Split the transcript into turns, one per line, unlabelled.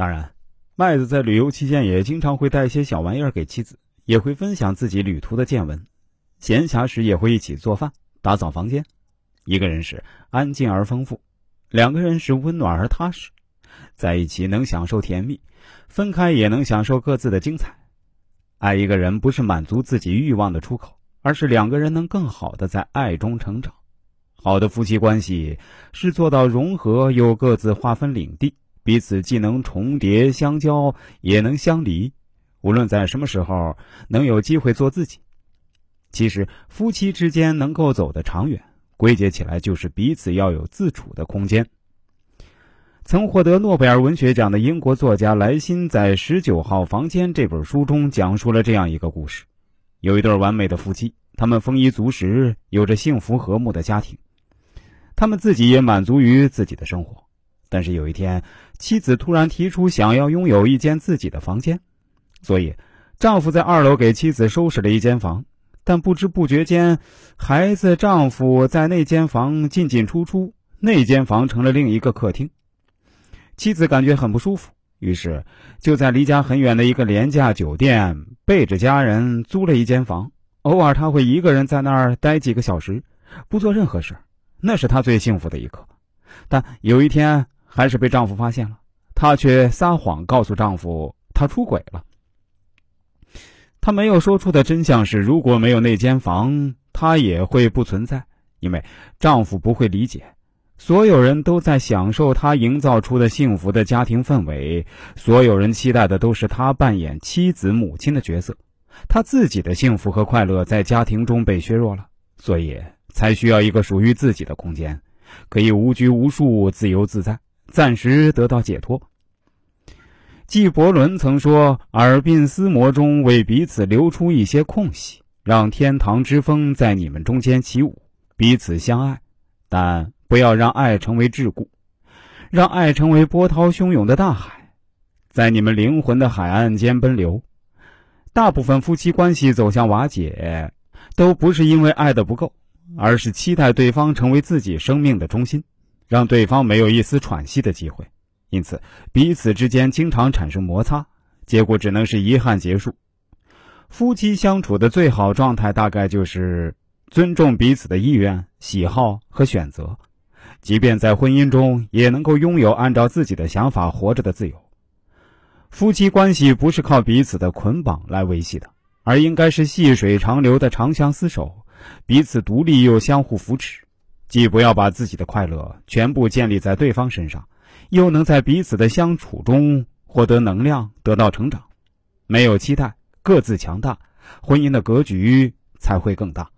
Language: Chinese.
当然，麦子在旅游期间也经常会带一些小玩意儿给妻子，也会分享自己旅途的见闻。闲暇时也会一起做饭、打扫房间。一个人是安静而丰富，两个人是温暖而踏实。在一起能享受甜蜜，分开也能享受各自的精彩。爱一个人不是满足自己欲望的出口，而是两个人能更好的在爱中成长。好的夫妻关系是做到融合又各自划分领地，彼此既能重叠相交，也能相离。无论在什么时候，能有机会做自己。其实，夫妻之间能够走得长远，归结起来就是彼此要有自处的空间。曾获得诺贝尔文学奖的英国作家莱辛在《十九号房间》这本书中讲述了这样一个故事：有一对完美的夫妻，他们丰衣足食，有着幸福和睦的家庭，他们自己也满足于自己的生活。但是有一天，妻子突然提出想要拥有一间自己的房间，所以丈夫在二楼给妻子收拾了一间房。但不知不觉间，孩子、丈夫在那间房进进出出，那间房成了另一个客厅。妻子感觉很不舒服，于是就在离家很远的一个廉价酒店背着家人租了一间房。偶尔他会一个人在那儿待几个小时，不做任何事，那是他最幸福的一刻。但有一天，还是被丈夫发现了，她却撒谎告诉丈夫她出轨了。她没有说出的真相是：如果没有那间房，她也会不存在，因为丈夫不会理解。所有人都在享受她营造出的幸福的家庭氛围，所有人期待的都是她扮演妻子、母亲的角色。她自己的幸福和快乐在家庭中被削弱了，所以才需要一个属于自己的空间，可以无拘无束、自由自在，暂时得到解脱。纪伯伦曾说：“耳鬓厮磨中，为彼此留出一些空隙，让天堂之风在你们中间起舞，彼此相爱，但不要让爱成为桎梏，让爱成为波涛汹涌的大海，在你们灵魂的海岸间奔流。大部分夫妻关系走向瓦解，都不是因为爱的不够，而是期待对方成为自己生命的中心，让对方没有一丝喘息的机会。”因此，彼此之间经常产生摩擦，结果只能是遗憾结束。夫妻相处的最好状态，大概就是尊重彼此的意愿、喜好和选择，即便在婚姻中，也能够拥有按照自己的想法活着的自由。夫妻关系不是靠彼此的捆绑来维系的，而应该是细水长流的长相厮守，彼此独立又相互扶持，既不要把自己的快乐全部建立在对方身上。又能在彼此的相处中获得能量，得到成长，没有期待，各自强大，婚姻的格局才会更大。